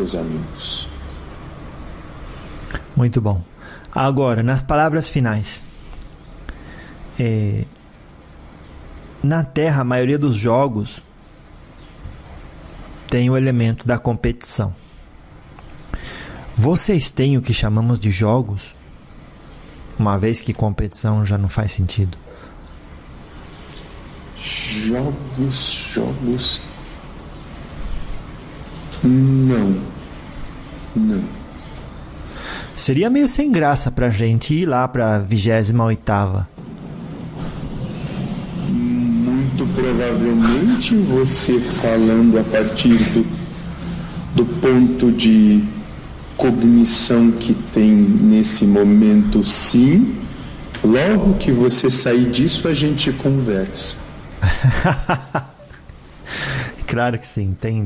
seus amigos. Muito bom. Agora, nas palavras finais. É, na Terra, a maioria dos jogos tem o elemento da competição. Vocês têm o que chamamos de jogos, uma vez que competição já não faz sentido. Jogos, jogos. Não. Não. Seria meio sem graça pra gente ir lá pra 28 oitava. Muito provavelmente você falando a partir do, do ponto de cognição que tem nesse momento, sim. Logo que você sair disso, a gente conversa. claro que sim, tem,